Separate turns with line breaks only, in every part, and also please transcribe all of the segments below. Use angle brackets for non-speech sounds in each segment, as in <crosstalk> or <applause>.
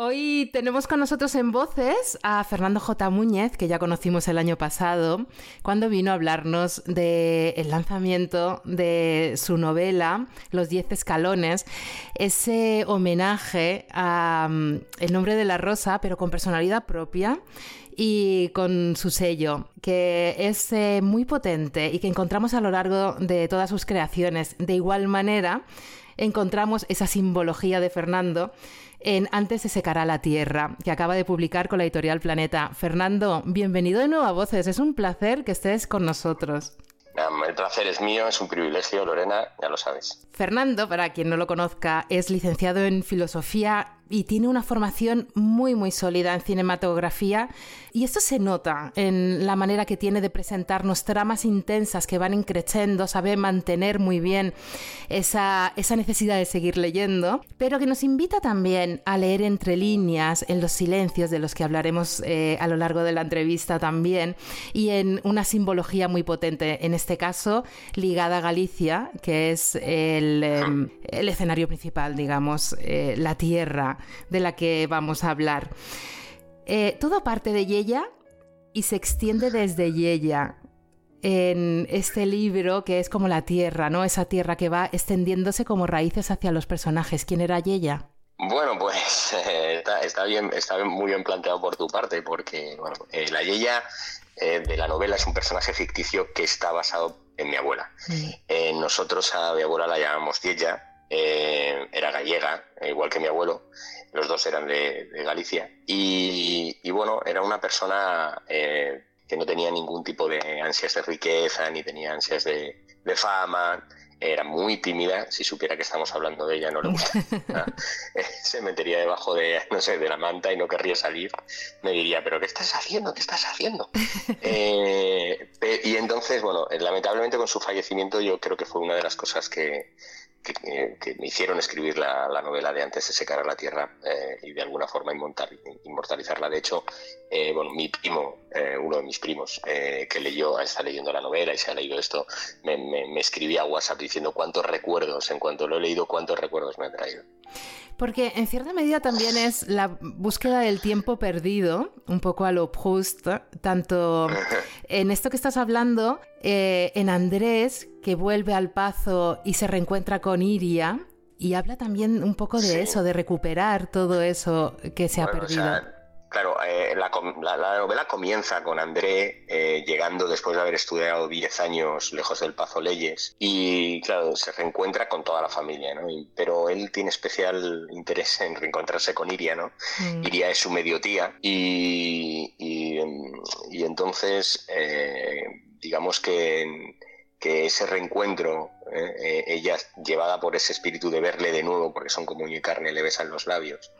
Hoy tenemos con nosotros en voces a Fernando J. Muñez, que ya conocimos el año pasado, cuando vino a hablarnos del lanzamiento de su novela Los Diez Escalones, ese homenaje a mm, El nombre de la rosa, pero con personalidad propia y con su sello, que es eh, muy potente y que encontramos a lo largo de todas sus creaciones. De igual manera, encontramos esa simbología de Fernando en Antes se secará la tierra, que acaba de publicar con la editorial Planeta. Fernando, bienvenido de nuevo a Voces. Es un placer que estés con nosotros.
El placer es mío, es un privilegio, Lorena, ya lo sabes.
Fernando, para quien no lo conozca, es licenciado en filosofía y tiene una formación muy muy sólida en cinematografía. Y esto se nota en la manera que tiene de presentarnos tramas intensas que van increciendo, sabe mantener muy bien esa, esa necesidad de seguir leyendo, pero que nos invita también a leer entre líneas, en los silencios de los que hablaremos eh, a lo largo de la entrevista también, y en una simbología muy potente, en este caso ligada a Galicia, que es el, em, el escenario principal, digamos, eh, la tierra de la que vamos a hablar. Eh, todo parte de Yeya y se extiende desde Yeya en este libro que es como la tierra, ¿no? Esa tierra que va extendiéndose como raíces hacia los personajes. ¿Quién era Yeya?
Bueno, pues <laughs> está, bien, está muy bien planteado por tu parte, porque bueno, eh, la Yeya eh, de la novela es un personaje ficticio que está basado en mi abuela. Mm. nosotros a mi abuela la llamamos Yeya, eh, era gallega, igual que mi abuelo, los dos eran de, Galicia, y, bueno, era una persona eh, que no tenía ningún tipo de ansias de riqueza, ni tenía ansias de, fama, era muy tímida, si supiera que estamos hablando de ella no le gusta. <laughs> <laughs> Se metería debajo de, no sé, de la manta y no querría salir. Me diría, pero ¿qué estás haciendo? ¿Qué estás haciendo? <laughs> Eh, y entonces, bueno, lamentablemente con su fallecimiento yo creo que fue una de las cosas que, que, me hicieron escribir la, novela de Antes de secar a la tierra eh, y de alguna forma inmortalizarla. De hecho, eh, bueno, mi primo, eh, uno de mis primos, que leyó, está leyendo la novela y se ha leído esto, me, me escribía a WhatsApp diciendo cuántos recuerdos, en cuanto lo he leído, cuántos recuerdos me ha traído.
Porque en cierta medida también es la búsqueda del tiempo perdido, un poco a lo Proust, tanto <laughs> en esto que estás hablando, eh, en Andrés, que vuelve al pazo y se reencuentra con Iria, y habla también un poco de eso, de recuperar todo eso que se ha perdido.
Claro, eh, la, novela comienza con André eh, llegando después de haber estudiado 10 años lejos del Pazo Leyes y, claro, se reencuentra con toda la familia, ¿no? pero él tiene especial interés en reencontrarse con Iria, ¿no? Mm. Iria es su medio tía y, y, entonces, eh, digamos que que ese reencuentro, eh, eh, ella llevada por ese espíritu de verle de nuevo, porque son como y carne, le besan los labios,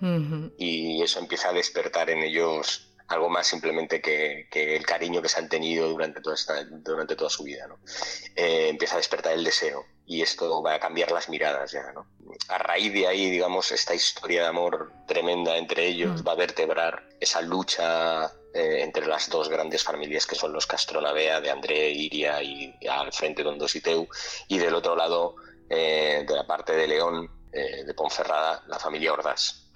y eso empieza a despertar en ellos algo más simplemente que, el cariño que se han tenido durante toda, esta, durante toda su vida. ¿no? Eh, empieza a despertar el deseo y esto va a cambiar las miradas ya. ¿no? A raíz de ahí, digamos, esta historia de amor tremenda entre ellos mm. va a vertebrar esa lucha eh, entre las dos grandes familias que son los Castronavea de André Iria y, al frente Don Dositeu y del otro lado eh, de la parte de León eh, de Ponferrada la familia Ordaz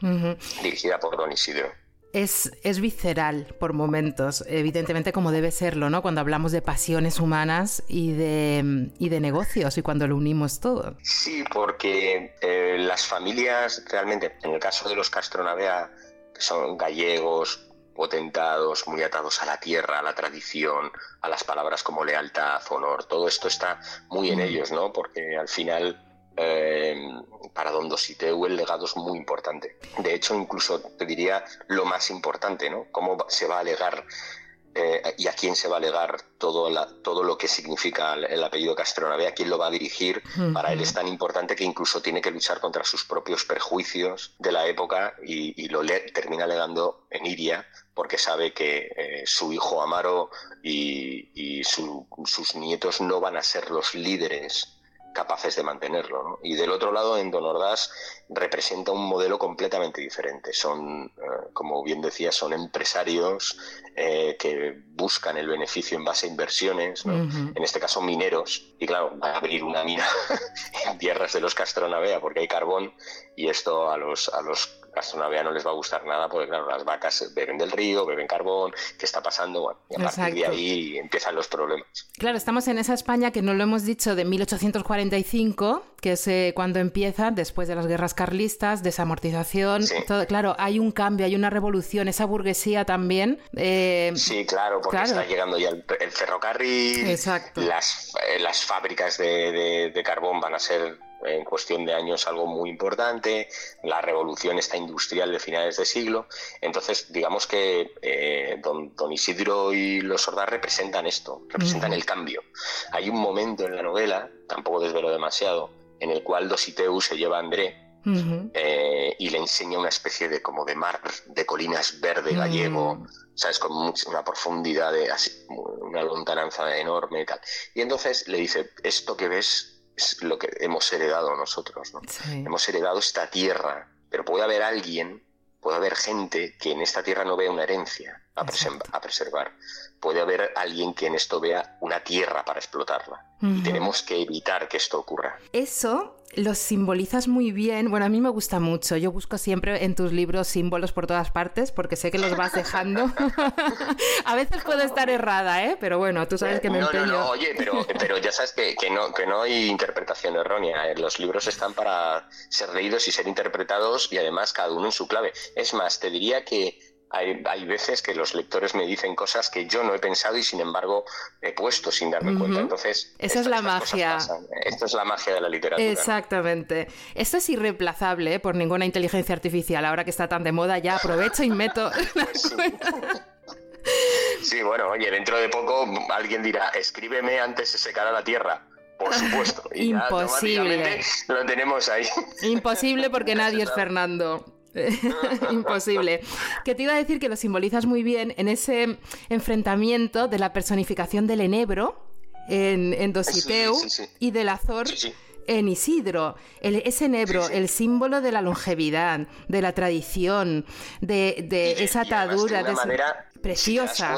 dirigida por Don Isidro.
Es, es, visceral por momentos, evidentemente como debe serlo, ¿no? Cuando hablamos de pasiones humanas y de, y de negocios y cuando lo unimos todo.
Sí, porque las familias realmente, en el caso de los Castronavea, que son gallegos, potentados, muy atados a la tierra, a la tradición, a las palabras como lealtad, honor, todo esto está muy en mm. ellos, ¿no? Porque al final eh, para Don Dositeu el legado es muy importante. De hecho, incluso te diría lo más importante, ¿no? Cómo se va a legar eh, y a quién se va a legar todo, todo lo que significa el, apellido Castronave, a quién lo va a dirigir. Para él es tan importante que incluso tiene que luchar contra sus propios perjuicios de la época y, lo le, termina legando en Iria porque sabe que eh, su hijo Amaro y, sus nietos no van a ser los líderes capaces de mantenerlo. ¿no? Y del otro lado, en Don Ordaz representa un modelo completamente diferente. Son, eh, como bien decía, son empresarios eh, que buscan el beneficio en base a inversiones, en este caso mineros, y claro, va a abrir una mina <laughs> en tierras de los Castronavea porque hay carbón y esto a los, a los Astronavea no les va a gustar nada porque, claro, las vacas beben del río, beben carbón, ¿qué está pasando? Bueno, y a partir de ahí empiezan los problemas.
Claro, estamos en esa España que no lo hemos dicho de 1845, que es eh, cuando empieza, después de las guerras carlistas, desamortización, todo, claro, hay un cambio, hay una revolución, esa burguesía también.
Eh, sí, claro, porque está llegando ya el, ferrocarril, Las, eh, las fábricas de carbón van a ser en cuestión de años algo muy importante, la revolución esta industrial de finales de siglo. Entonces, digamos que eh, don, Isidro y los Ordaz representan esto, representan el cambio. Hay un momento en la novela, tampoco desvelo demasiado, en el cual Dositeu se lleva a André eh, y le enseña una especie de como de mar, de colinas verde gallego, mm. ¿sabes? Con mucha, una profundidad, de, así, una lontananza enorme y tal. Y entonces le dice, esto que ves es lo que hemos heredado nosotros. ¿no? Hemos heredado esta tierra, pero puede haber alguien, puede haber gente que en esta tierra no vea una herencia a, preservar. Puede haber alguien que en esto vea una tierra para explotarla. Y tenemos que evitar que esto ocurra.
Eso los simbolizas muy bien. Bueno, a mí me gusta mucho. Yo busco siempre en tus libros símbolos por todas partes porque sé que los vas dejando. <laughs> a veces puedo estar errada, ¿eh? Pero bueno, tú sabes que me empeño. No,
no, oye, pero, pero ya sabes que, que, no, que no hay interpretación errónea. ¿eh? Los libros están para ser leídos y ser interpretados y además cada uno en su clave. Es más, te diría que hay, veces que los lectores me dicen cosas que yo no he pensado y sin embargo he puesto sin darme cuenta. Entonces,
esa es la magia.
Esto es la magia de la literatura.
Exactamente. Esto es irreemplazable ¿eh? por ninguna inteligencia artificial. Ahora que está tan de moda, ya aprovecho y meto. <laughs>
sí. bueno, oye, dentro de poco alguien dirá, escríbeme antes se secará la tierra por supuesto.
Imposible.
lo tenemos ahí.
Imposible porque <laughs> nadie es Fernando. <laughs> Imposible. Que te iba a decir que lo simbolizas muy bien en ese enfrentamiento de la personificación del enebro en, Dositeu y del Azor en Isidro. ese enebro, el símbolo de la longevidad, de la tradición, de, esa atadura.
De, manera
preciosa.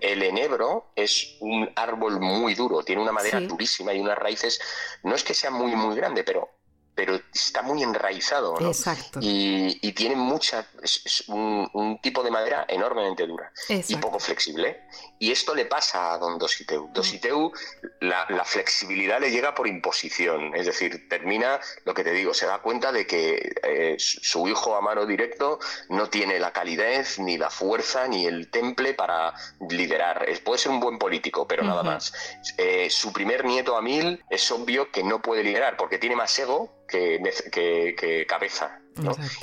el, enebro es un árbol muy duro, tiene una madera durísima y unas raíces, no es que sea muy, muy grande, pero pero está muy enraizado, ¿no?
Exacto.
Y, tiene mucha, es, un, tipo de madera enormemente dura y poco flexible. Y esto le pasa a don Dositeu. Mm. Dositeu, la, flexibilidad le llega por imposición, es decir, termina, lo que te digo, se da cuenta de que eh, su hijo a mano directo no tiene la calidez, ni la fuerza, ni el temple para liderar. Puede ser un buen político, pero nada más. Eh, su primer nieto, Amil, es obvio que no puede liderar porque tiene más ego que, cabeza.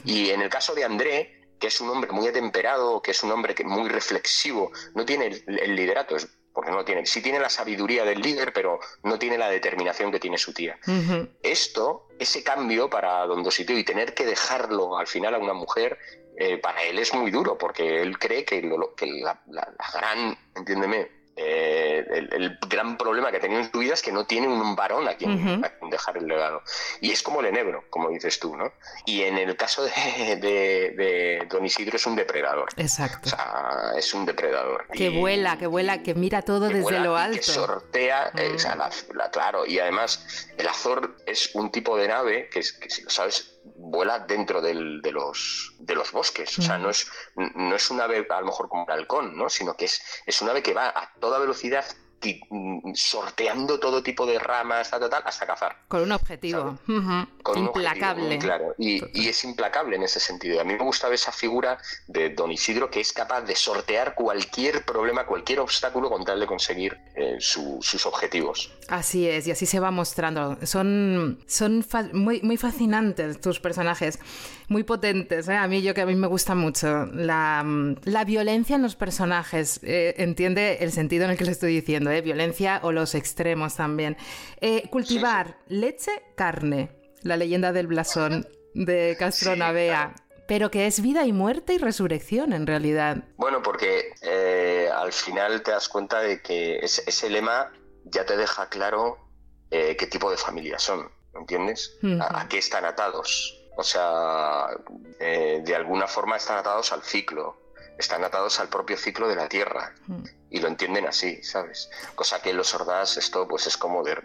Y en el caso de André, que es un hombre muy atemperado, que es un hombre que, muy reflexivo, no tiene el, liderato, porque no tiene, sí tiene la sabiduría del líder, pero no tiene la determinación que tiene su tía. Esto, ese cambio para Don Dositeo y tener que dejarlo al final a una mujer, eh, para él es muy duro, porque él cree que, que la, la gran, entiéndeme, eh, el, gran problema que ha tenido en su vida es que no tiene un varón a quien, dejar el legado. Y es como el enebro, como dices tú, ¿no? Y en el caso de, Don Isidro es un depredador.
Exacto.
O sea, es un depredador.
Que vuela, que vuela, que mira todo desde lo alto.
que sortea, eh, claro, y además el Azor es un tipo de nave que, que si lo sabes, vuela dentro del, de, los, de los bosques. O sea, no es, no es un ave a lo mejor como un halcón, ¿no? sino que es, es un ave que va a toda velocidad Mm, sorteando todo tipo de ramas, hasta cazar.
Con un objetivo. implacable.
claro. Y, es implacable en ese sentido. A mí me gusta esa figura de Don Isidro que es capaz de sortear cualquier problema, cualquier obstáculo con tal de conseguir eh, sus objetivos.
Así es, y así se va mostrando. Son, son muy, muy fascinantes tus personajes, muy potentes. ¿eh? A mí, yo que a mí me gusta mucho. La, la violencia en los personajes. Eh, entiende el sentido en el que le estoy diciendo violencia o los extremos también. Eh, cultivar leche, carne, la leyenda del blasón de Castronavea. Pero que es vida y muerte y resurrección en realidad.
Bueno, porque eh, al final te das cuenta de que ese, lema ya te deja claro eh, qué tipo de familia son, ¿entiendes? a, qué están atados. O sea, de alguna forma están atados al ciclo, están atados al propio ciclo de la Tierra mm. y lo entienden así, ¿sabes? Cosa que los sordas esto pues es como de,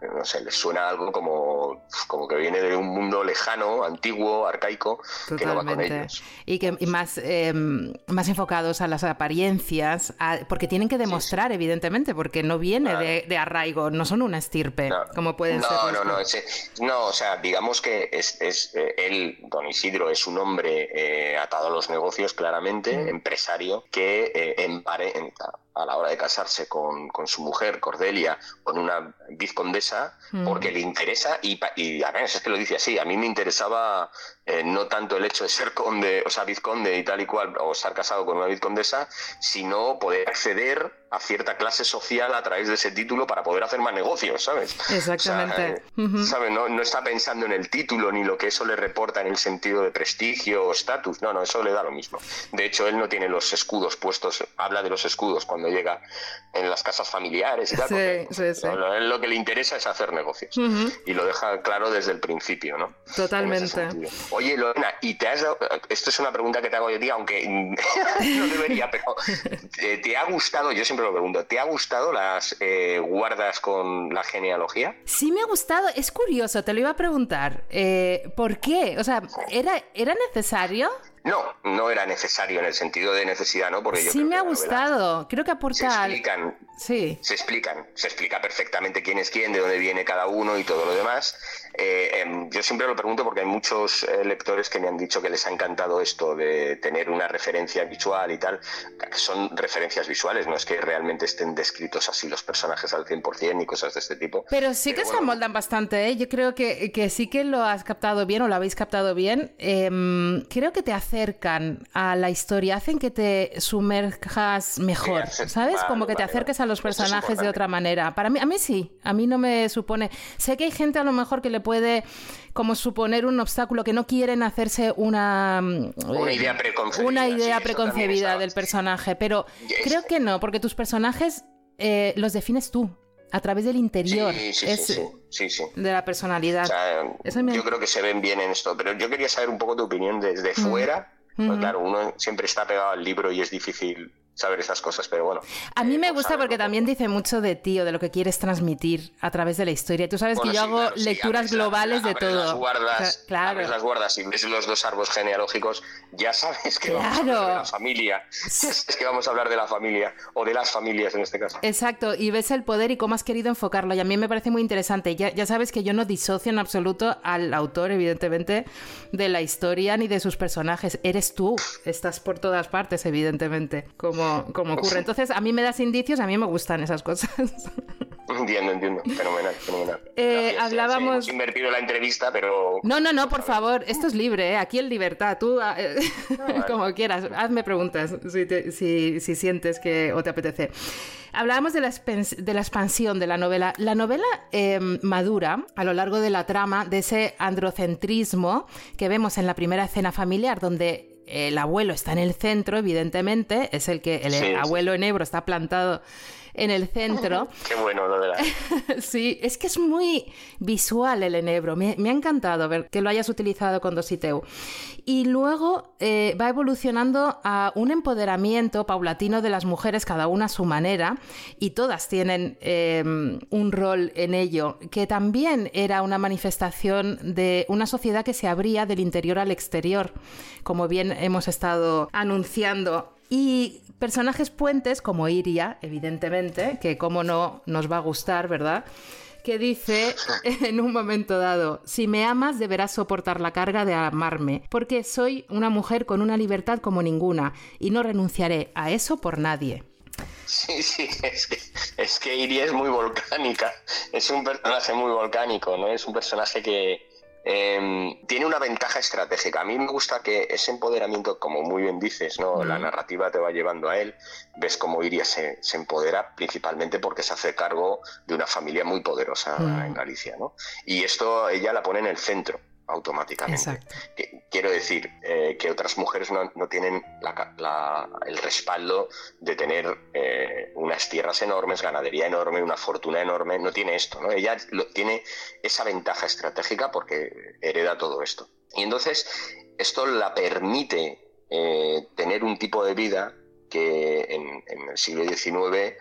no sé, les suena algo como como que viene de un mundo lejano, antiguo, arcaico, que no va con ellos.
Y que más, em, más enfocados a las apariencias, porque tienen que demostrar, evidentemente, porque no viene de, arraigo, no son una estirpe, como pueden
no,
ser.
No, no, no, o sea, digamos que es, es eh, él, don Isidro, es un hombre eh, atado a los negocios, claramente, mm. empresario, que eh, emparenta a la hora de casarse con, con, su mujer, Cordelia, con una vizcondesa, mm. porque le interesa, y, y ver, es que lo dice así, a mí me interesaba eh, no tanto el hecho de ser conde, o sea, vizconde y tal y cual, o estar casado con una vizcondesa, sino poder acceder a cierta clase social a través de ese título para poder hacer más negocios, ¿sabes?
Exactamente.
¿sabes? No, no, está pensando en el título ni lo que eso le reporta en el sentido de prestigio o estatus, no, no, eso le da lo mismo. De hecho, él no tiene los escudos puestos, habla de los escudos cuando llega en las casas familiares y tal. Sí, sí, sí. Lo, que le interesa es hacer negocios y lo deja claro desde el principio, ¿no?
Totalmente.
Oye, Lorena, ¿y te has dado... Esto es una pregunta que te hago yo a ti, aunque <laughs> no debería, pero ¿te, ha gustado? Yo siempre lo pregunto, ¿te ha gustado las eh, guardas con la genealogía?
Sí, me ha gustado. Es curioso, te lo iba a preguntar. Eh, ¿Por qué? O sea, ¿era, ¿era necesario?
No, no era necesario en el sentido de necesidad, ¿no?
Porque sí me ha gustado. Creo que aporta.
Se explican. Sí. Se explican. Se explica perfectamente quién es quién, de dónde viene cada uno y todo lo demás. Eh, em, yo siempre lo pregunto porque hay muchos eh, lectores que me han dicho que les ha encantado esto de tener una referencia visual y tal. Son referencias visuales, no es que realmente estén descritos así los personajes al 100% y cosas de este tipo.
Pero sí que se amoldan bastante, ¿eh? Yo creo que, que, sí que lo has captado bien o lo habéis captado bien. Em, creo que te acercan a la historia, hacen que te sumerjas mejor, ¿sabes? Como que te acerques a los personajes de otra manera. Para mí, a mí sí, a mí no me supone. Sé que hay gente a lo mejor que le puede como suponer un obstáculo, que no quieren hacerse una,
una idea preconcebida,
una idea preconcebida del personaje, pero creo que no, porque tus personajes eh, los defines tú a través del interior. De la personalidad.
Yo creo que se ven bien en esto, pero yo quería saber un poco tu opinión desde fuera. claro, uno siempre está pegado al libro y es difícil saber esas cosas, pero bueno.
A mí me pues gusta porque también dice mucho de ti o de lo que quieres transmitir a través de la historia. Tú sabes que yo hago lecturas globales de todo.
Las guardas, claro. las guardas y ves los dos árboles genealógicos, ya sabes que vamos a hablar de la familia. <laughs> es que vamos a hablar de la familia o de las familias en este caso.
Exacto, y ves el poder y cómo has querido enfocarlo. Y a mí me parece muy interesante. Ya, ya sabes que yo no disocio en absoluto al autor, evidentemente, de la historia ni de sus personajes. Eres tú, estás por todas partes, evidentemente. Como como, ocurre. Entonces, a mí me das indicios, a mí me gustan esas cosas. <laughs>
Entiendo, entiendo. Fenomenal, fenomenal.
Eh, hablábamos.
Hemos invertido la entrevista, pero.
No, no, no, por favor. Esto es libre, ¿eh? Aquí en libertad. Tú, ah, eh, ah, <laughs> como quieras. Hazme preguntas si, si, sientes que o te apetece. Hablábamos de la, de la expansión de la novela. La novela em, madura a lo largo de la trama de ese androcentrismo que vemos en la primera escena familiar, donde el abuelo está en el centro, evidentemente, es el que el abuelo en Ebro está plantado en el centro. <laughs>
Qué bueno lo de la... <laughs>
sí, es que es muy visual el enebro. Me, ha encantado ver que lo hayas utilizado con Dositeu. Y luego eh, va evolucionando a un empoderamiento paulatino de las mujeres, cada una a su manera, y todas tienen em, un rol en ello, que también era una manifestación de una sociedad que se abría del interior al exterior, como bien hemos estado anunciando. Y personajes puentes como Iria, evidentemente, que como no nos va a gustar, ¿verdad? que dice <laughs> en un momento dado, si me amas deberás soportar la carga de amarme, porque soy una mujer con una libertad como ninguna y no renunciaré a eso por nadie.
Sí, sí, es que, es que Iria es muy volcánica, es un personaje muy volcánico, ¿no? Es un personaje que, Em, tiene una ventaja estratégica. A mí me gusta que ese empoderamiento, como muy bien dices, ¿no? la narrativa te va llevando a él. Ves cómo Iria se, se empodera principalmente porque se hace cargo de una familia muy poderosa en Galicia. ¿no? Y esto ella la pone en el centro automáticamente. Quiero decir eh, que otras mujeres no, tienen el respaldo de tener eh, unas tierras enormes, ganadería enorme, una fortuna enorme. No tiene esto, ¿no? Ella tiene esa ventaja estratégica porque hereda todo esto. Y entonces esto la permite eh, tener un tipo de vida que en, en el siglo XIX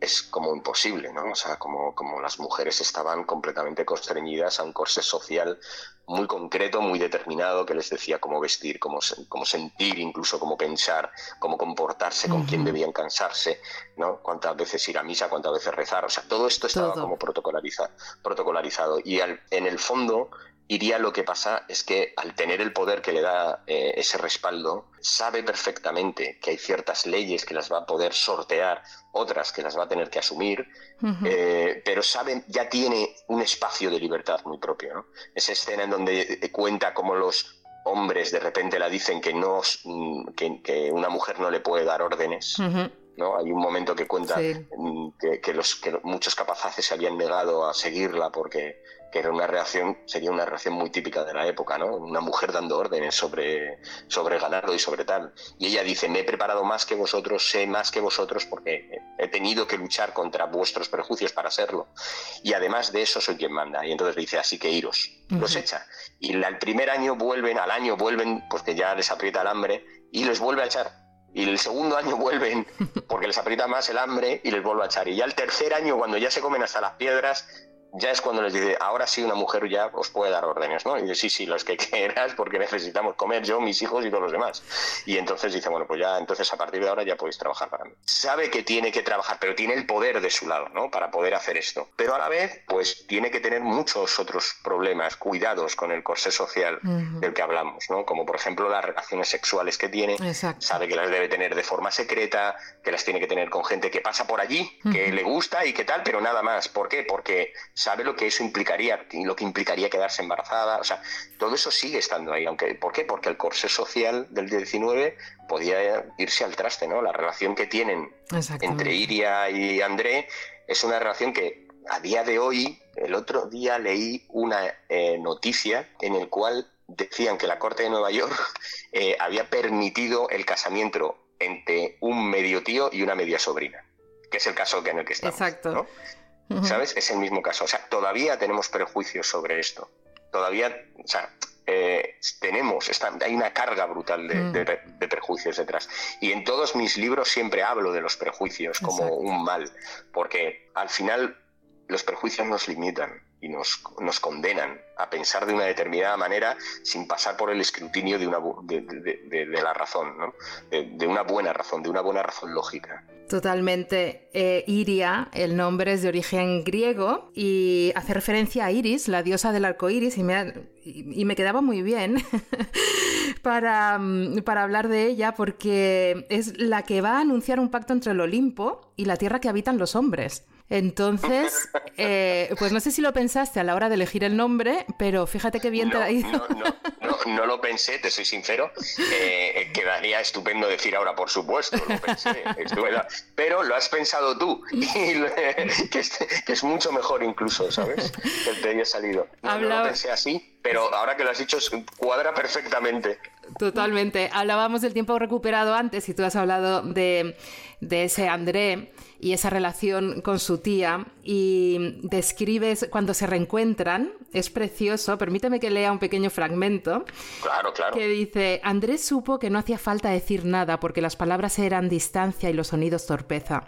es como imposible, ¿no? O sea, como, como las mujeres estaban completamente constreñidas a un corsé social muy concreto, muy determinado, que les decía cómo vestir, cómo, cómo sentir, incluso cómo pensar, cómo comportarse, con quién debían cansarse, ¿no? Cuántas veces ir a misa, cuántas veces rezar, o sea, todo esto estaba como protocolarizado, protocolarizado. Y en el fondo, Iría lo que pasa es que al tener el poder que le da eh, ese respaldo, sabe perfectamente que hay ciertas leyes que las va a poder sortear, otras que las va a tener que asumir, eh, pero sabe, ya tiene un espacio de libertad muy propio. ¿no? Esa escena en donde eh, cuenta cómo los hombres de repente la dicen que, no, mm, que, una mujer no le puede dar órdenes. ¿No? Hay un momento que cuenta que, los, que muchos capaces se habían negado a seguirla porque que era una reacción, sería una reacción muy típica de la época, ¿no? Una mujer dando órdenes sobre, sobre ganado y sobre tal. Y ella dice, me he preparado más que vosotros, sé más que vosotros porque he tenido que luchar contra vuestros prejuicios para serlo. Y además de eso soy quien manda. Y entonces dice, así que iros. Los echa. Y al primer año vuelven, al año vuelven, porque ya les aprieta el hambre, y les vuelve a echar. Y el segundo año <laughs> vuelven porque les aprieta más el hambre y les vuelve a echar. Y ya el tercer año, cuando ya se comen hasta las piedras, ya es cuando les dice, ahora sí una mujer ya os puede dar órdenes, ¿no? Y dice, sí, sí, los que <laughs> quieras, porque necesitamos comer yo, mis hijos y todos los demás. Y entonces dice, bueno, pues ya, entonces a partir de ahora ya podéis trabajar para mí. Sabe que tiene que trabajar, pero tiene el poder de su lado, ¿no? Para poder hacer esto. Pero a la vez, pues tiene que tener muchos otros problemas, cuidados con el corsé social del que hablamos, ¿no? Como por ejemplo las relaciones sexuales que tiene. Sabe que las debe tener de forma secreta, que las tiene que tener con gente que pasa por allí, que le gusta y que tal, pero nada más. ¿Por qué? Porque sabe lo que eso implicaría, lo que implicaría quedarse embarazada, o sea, todo eso sigue estando ahí, aunque ¿por qué? Porque el corsé social del 19 podía irse al traste, ¿no? La relación que tienen entre Iria y André es una relación que a día de hoy, el otro día leí una eh, noticia en el cual decían que la Corte de Nueva York <laughs> eh, había permitido el casamiento entre un medio tío y una media sobrina, que es el caso en el que estamos. Exacto. ¿Sabes? Es el mismo caso. O sea, todavía tenemos prejuicios sobre esto. Todavía, o sea, eh, tenemos, hay una carga brutal mm. de, prejuicios detrás. Y en todos mis libros siempre hablo de los prejuicios como un mal, porque al final los prejuicios nos limitan y nos, nos, condenan a pensar de una determinada manera sin pasar por el escrutinio de, una, de, la razón, ¿no? de, una buena razón, de una buena razón lógica.
Totalmente. Eh, Iria, el nombre es de origen griego y hace referencia a Iris, la diosa del arco iris, y me, y me quedaba muy bien <laughs> para, mm, para hablar de ella porque es la que va a anunciar un pacto entre el Olimpo y la tierra que habitan los hombres. Entonces, eh, pues no sé si lo pensaste a la hora de elegir el nombre, pero fíjate qué bien te ha ido.
No, no, lo pensé, te soy sincero. Eh, quedaría estupendo decir ahora, por supuesto, lo pensé. pero lo has pensado tú, <laughs> que, es, mucho mejor incluso, ¿sabes? Que te haya salido. No, lo pensé así, pero ahora que lo has dicho, cuadra perfectamente.
Totalmente. Hablábamos del tiempo recuperado antes y tú has hablado de, de ese André y esa relación con su tía y describes cuando se reencuentran, es precioso, permíteme que lea un pequeño fragmento.
Claro, claro.
Que dice, Andrés supo que no hacía falta decir nada porque las palabras eran distancia y los sonidos torpeza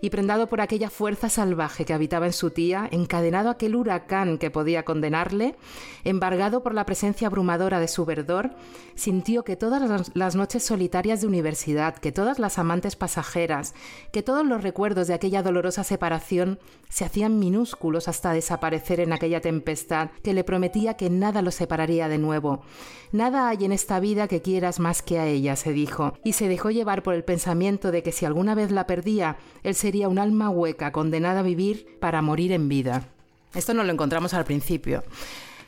y prendado por aquella fuerza salvaje que habitaba en su tía, encadenado a aquel huracán que podía condenarle, embargado por la presencia abrumadora de su verdor, sintió que todas las noches solitarias de universidad, que todas las amantes pasajeras, que todos los recuerdos de aquella dolorosa separación se hacían minúsculos hasta desaparecer en aquella tempestad que le prometía que nada los separaría de nuevo. Nada hay en esta vida que quieras más que a ella, se dijo, y se dejó llevar por el pensamiento de que si alguna vez la perdía, él sería un alma hueca condenada a vivir para morir en vida. Esto no lo encontramos al principio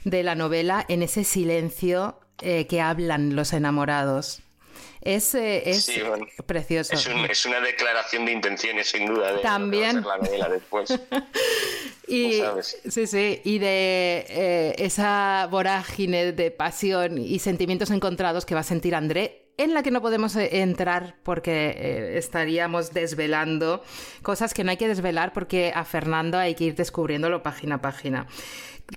de la novela, en ese silencio eh, que hablan los enamorados. Es, eh, es precioso.
Es, una declaración de intenciones, sin duda. De,
También.
la novela después. <laughs>
y, sí, sí, y de eh, esa vorágine de pasión y sentimientos encontrados que va a sentir André en la que no podemos eh, entrar porque eh, estaríamos desvelando cosas que no hay que desvelar porque a Fernando hay que ir descubriéndolo página a página.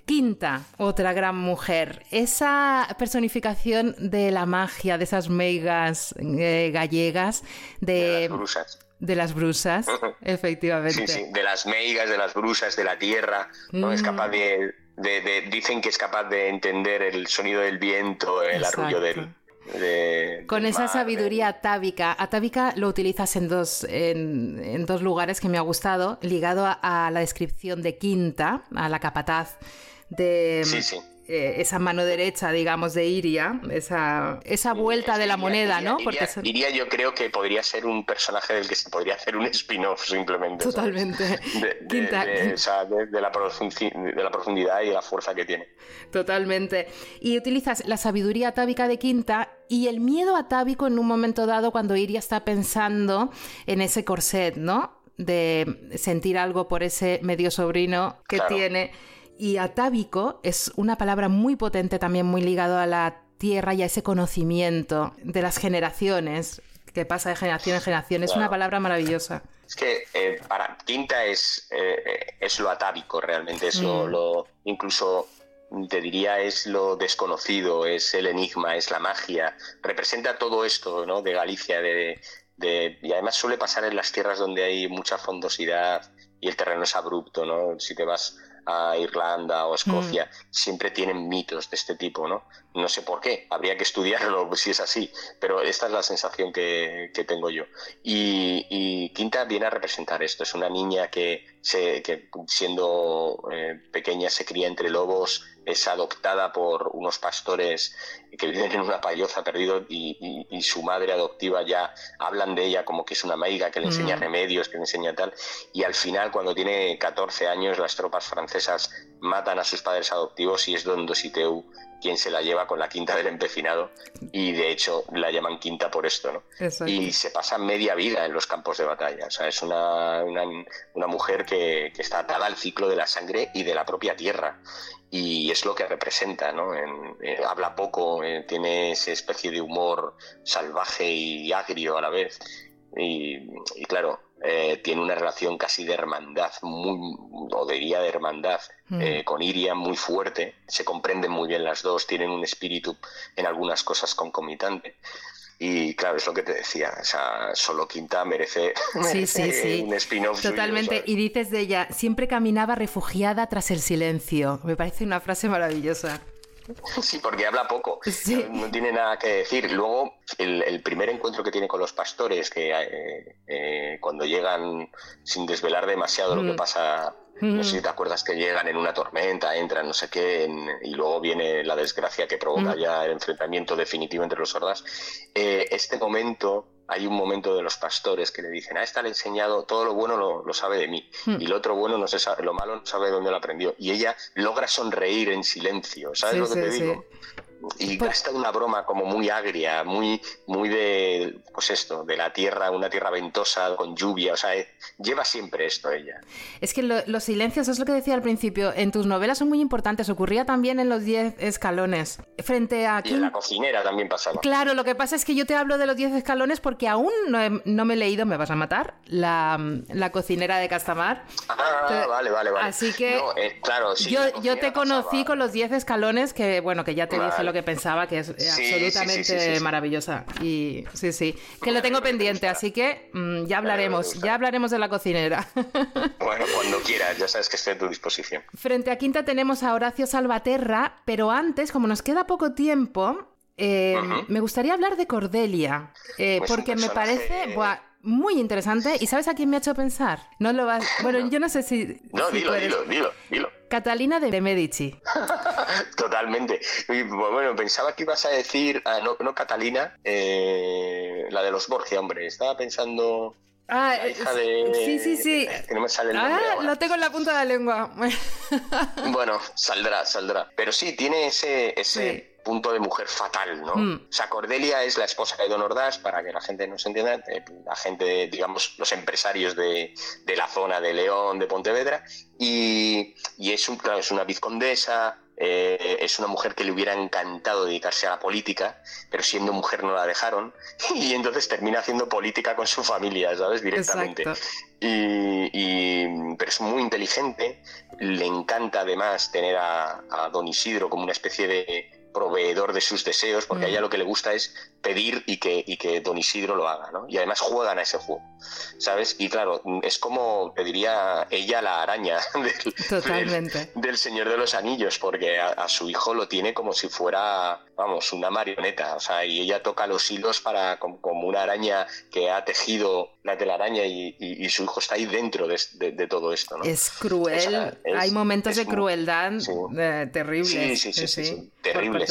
Quinta, otra gran mujer. Esa personificación de la magia, de esas meigas eh, gallegas,
de, las brusas.
De las brusas, efectivamente.
Sí, sí, de las meigas, de las brusas, de la tierra, ¿no? Es capaz de, Dicen que es capaz de entender el sonido del viento, el arrullo del...
Con esa sabiduría atávica. Atávica lo utilizas en dos, en, dos lugares que me ha gustado, ligado a, la descripción de Quinta, a la capataz de,
sí, sí.
Eh, esa mano derecha, digamos, de Iria, esa, esa vuelta de la moneda, ¿no?
Porque Iria, yo creo que podría ser un personaje del que se podría hacer un spin-off simplemente.
Totalmente.
De, la profundidad y la fuerza que tiene.
Totalmente. Y utilizas la sabiduría atávica de Quinta y el miedo atávico en un momento dado cuando Iria está pensando en ese corset, ¿no? De sentir algo por ese medio sobrino que tiene y atávico es una palabra muy potente, también muy ligado a la tierra y a ese conocimiento de las generaciones, que pasa de generación en generación. Es una palabra maravillosa.
Es que eh, para Quinta es, eh, es lo atávico realmente, es lo, mm. incluso te diría es lo desconocido, es el enigma, es la magia, representa todo esto ¿no? de Galicia, de, de, y además suele pasar en las tierras donde hay mucha fondosidad y el terreno es abrupto, ¿no? Si te vas a Irlanda o Escocia, mm. siempre tienen mitos de este tipo, ¿no? No sé por qué, habría que estudiarlo <laughs> si es así, pero esta es la sensación que, tengo yo. Y, Quinta viene a representar esto, es una niña que, se, que siendo eh, pequeña se cría entre lobos, es adoptada por unos pastores que viven en una payoza perdido y, su madre adoptiva ya hablan de ella como que es una maiga que le enseña mm. remedios, que le enseña tal, y al final cuando tiene 14 años las tropas francesas matan a sus padres adoptivos y es Don Dositeu quien se la lleva con la quinta del empecinado y de hecho la llaman quinta por esto, ¿no? Y se pasa media vida en los campos de batalla, o sea, es una, una, mujer que, que, está atada al ciclo de la sangre y de la propia tierra y es lo que representa, ¿no? Eh, habla poco, eh, tiene esa especie de humor salvaje y agrio a la vez y, claro, eh, tiene una relación casi de hermandad, muy, o diría de hermandad, mm. con Iria muy fuerte, se comprenden muy bien las dos, tienen un espíritu en algunas cosas concomitante. Y claro, es lo que te decía, o sea, solo Quinta merece, un spin-off.
Totalmente. y dices de ella, siempre caminaba refugiada tras el silencio. Me parece una frase maravillosa.
Sí, porque habla poco, <laughs> no, tiene nada que decir. Luego, el, primer encuentro que tiene con los pastores, que eh, eh, cuando llegan, sin desvelar demasiado lo que mm. pasa no sé si te acuerdas que llegan en una tormenta, entran no sé qué, y luego viene la desgracia que provoca ya el enfrentamiento definitivo entre los sordas. Eh, este momento, hay un momento de los pastores que le dicen, a esta le he enseñado, todo lo bueno lo, sabe de mí, y lo otro bueno no se sabe, lo malo no sabe de dónde lo aprendió. Y ella logra sonreír en silencio, ¿sabes lo que te digo? Y pues gasta una broma como muy agria, muy, muy de, pues esto, de la tierra, una tierra ventosa, con lluvia, o sea, eh, lleva siempre esto ella.
Es que los silencios, es lo que decía al principio, en tus novelas son muy importantes, ocurría también en los diez escalones. Frente a...
Y en la cocinera también pasaba.
Claro, lo que pasa es que yo te hablo de los diez escalones porque aún no, me he leído, me vas a matar, la, cocinera de Castamar.
Ah, vale, vale, vale.
Así que...
Eh, claro,
yo, yo te conocí con los diez escalones, que bueno, que ya te dije lo que pensaba, que es absolutamente maravillosa. Y sí, sí, que lo tengo pendiente, así que mm, ya hablaremos, ya hablaremos de la cocinera. <laughs>
Bueno, cuando quieras, ya sabes que estoy a tu disposición.
Frente a Quinta tenemos a Horacio Salvaterra, pero antes, como nos queda poco tiempo, eh, me gustaría hablar de Cordelia, eh, pues porque me parece muy interesante. ¿Y sabes a quién me ha hecho pensar? No lo vas. <laughs> Bueno, yo no sé si.
No, dilo, dilo, dilo, dilo.
Catalina de Medici. <laughs>
Totalmente. bueno, pensaba que ibas a decir, ah, no, Catalina, eh, la de los Borgia, hombre. Estaba pensando.
Ah, hija de... sí, sí, sí.
Que no me sale el
nombre ah, lo tengo en la punta de la lengua.
bueno, saldrá, saldrá. Pero sí, tiene ese, ese punto de mujer fatal, ¿no? Mm. O sea, Cordelia es la esposa de Don Ordaz, para que la gente no se entienda, eh, la gente, digamos, los empresarios de, la zona de León, de Pontevedra, y, es, un, es una vizcondesa, eh, es una mujer que le hubiera encantado dedicarse a la política, pero siendo mujer no la dejaron, <laughs> y entonces termina haciendo política con su familia, ¿sabes? Directamente. Y, pero es muy inteligente, le encanta además tener a Don Isidro como una especie de proveedor de sus deseos, porque a ella mm. lo que le gusta es pedir y que, y que Don Isidro lo haga, ¿no? Y además juegan a ese juego, ¿sabes? Y claro, es como, te diría, ella la araña <laughs> del, Totalmente. del, Señor de los Anillos, porque a, su hijo lo tiene como si fuera, vamos, una marioneta, o sea, y ella toca los hilos para como, una araña que ha tejido la telaraña y, y, su hijo está ahí dentro de, de, todo esto, ¿no?
Es cruel, hay momentos de crueldad eh, terribles.
sí, sí, sí, sí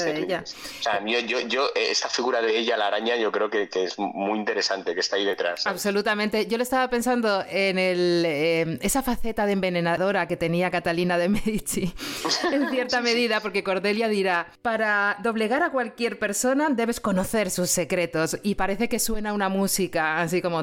terribles, O sea, yo, yo, yo, esta figura de ella, la araña, yo creo que, que es muy interesante, que está ahí detrás.
Absolutamente. Yo le estaba pensando en el, em, esa faceta de envenenadora que tenía Catalina de Medici, <laughs> en cierta medida, porque Cordelia dirá, para doblegar a cualquier persona debes conocer sus secretos. Y parece que suena una música así como...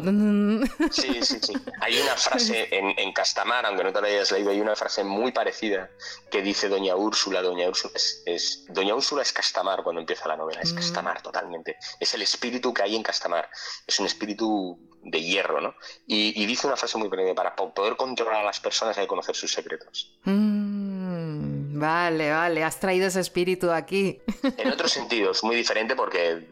Sí, sí, sí. Hay una <laughs> frase en, en Castamar, aunque no te la hayas leído, hay una frase muy parecida que dice Doña Úrsula. Doña Úrsula es, es Doña Úrsula es Castamar cuando empieza la novela, es mm. Castamar totalmente. Es el espíritu que hay en Castamar. Es un espíritu de hierro, ¿no? Y, dice una frase muy breve, para poder controlar a las personas hay que conocer sus secretos.
Mm, vale, vale, has traído ese espíritu aquí.
En otros sentidos, muy diferente porque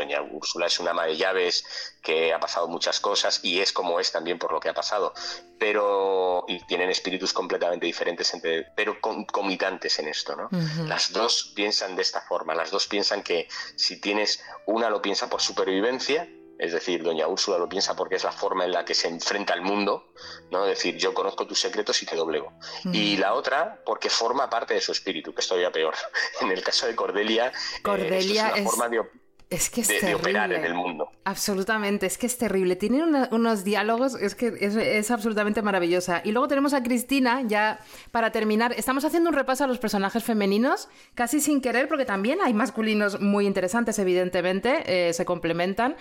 doña Úrsula es una ama de llaves que ha pasado muchas cosas y es como es también por lo que ha pasado, pero y tienen espíritus completamente diferentes, entre, pero comitantes en esto, ¿no? Las dos piensan de esta forma, las dos piensan que si tienes una lo piensa por supervivencia es decir, doña Úrsula lo piensa porque es la forma en la que se enfrenta al mundo, ¿no? Es decir, yo conozco tus secretos y te doblego. Y la otra, porque forma parte de su espíritu, que es todavía peor. <laughs> En el caso de Cordelia, eh,
Cordelia
es una forma de
es que es
de, operar en el mundo.
Absolutamente, es que es terrible. Tiene unos diálogos, es que es, absolutamente maravillosa. Y luego tenemos a Cristina, ya para terminar, estamos haciendo un repaso a los personajes femeninos, casi sin querer, porque también hay masculinos muy interesantes, evidentemente, eh, se complementan.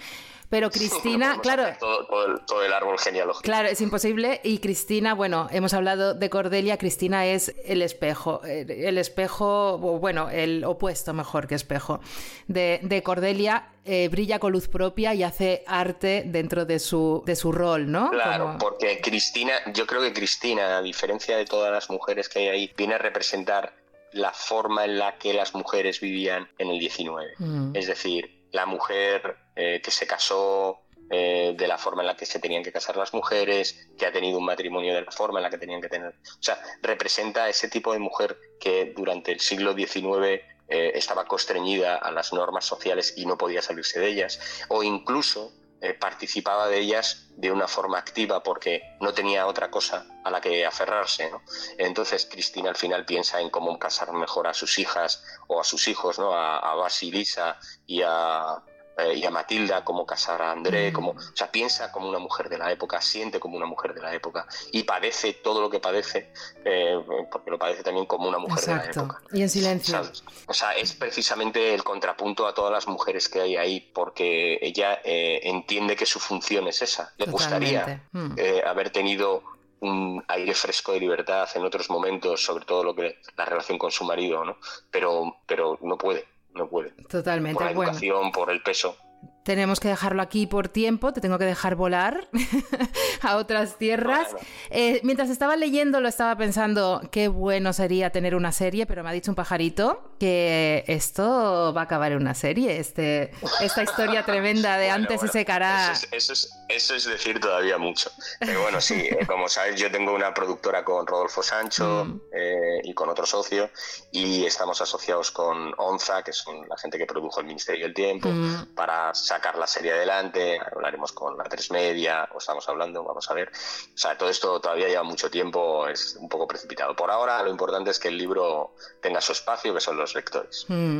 Pero Cristina, claro.
Todo, el, árbol genealógico.
Claro, es imposible. Y Cristina, bueno, hemos hablado de Cordelia. Cristina es el espejo. El espejo, bueno, el opuesto mejor que espejo. De, Cordelia eh, brilla con luz propia y hace arte dentro de su, de su rol, ¿no?
Claro, porque Cristina, yo creo que Cristina, a diferencia de todas las mujeres que hay ahí, viene a representar la forma en la que las mujeres vivían en el 19. Mm. Es decir, la mujer eh, que se casó eh, de la forma en la que se tenían que casar las mujeres, que ha tenido un matrimonio de la forma en la que tenían que tener. O sea, representa ese tipo de mujer que durante el siglo XIX eh, estaba constreñida a las normas sociales y no podía salirse de ellas. O incluso participaba de ellas de una forma activa porque no tenía otra cosa a la que aferrarse. Entonces Cristina al final piensa en cómo casar mejor a sus hijas o a sus hijos, ¿no? a, a Basilisa y a, eh, y a Matilda, como casar a André, mm. como, o sea, piensa como una mujer de la época, siente como una mujer de la época y padece todo lo que padece, eh, porque lo padece también como una mujer de la época.
Y en silencio.
O sea, es precisamente el contrapunto a todas las mujeres que hay ahí, porque ella eh, entiende que su función es esa. Le gustaría mm. haber tenido un aire fresco de libertad en otros momentos, sobre todo lo que la relación con su marido, ¿no? Pero, pero no puede no puede.
Totalmente.
Por la educación, por el peso.
Tenemos que dejarlo aquí por tiempo, te tengo que dejar volar <laughs> a otras tierras. Eh, mientras estaba leyendo lo estaba pensando, qué bueno sería tener una serie, pero me ha dicho un pajarito que esto va a acabar en una serie, este, esta historia <laughs> tremenda de antes se secará.
Eso es, eso, es, decir todavía mucho. Pero bueno, sí, eh, como sabes, yo tengo una productora con Rodolfo Sancho mm. eh, y con otro socio y estamos asociados con ONZA, que son la gente que produjo el Ministerio del Tiempo, mm. para sacar la serie adelante, hablaremos con la tres media, o estamos hablando, vamos a ver. O sea, todo esto todavía lleva mucho tiempo, es un poco precipitado. Por ahora lo importante es que el libro tenga su espacio, que son los lectores.
Mm,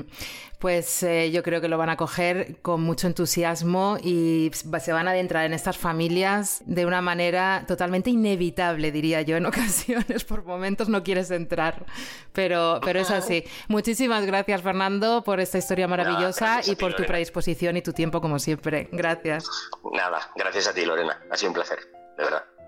pues eh, yo creo que lo van a coger con mucho entusiasmo y se van a adentrar en estas familias de una manera totalmente inevitable, diría yo, en <laughs> ocasiones. Por momentos no quieres entrar, pero, pero es así. Muchísimas gracias, Fernando, por esta historia maravillosa y por tu predisposición y tu tiempo como siempre. Gracias.
Nada, gracias a ti, Lorena. Ha sido un placer, de verdad.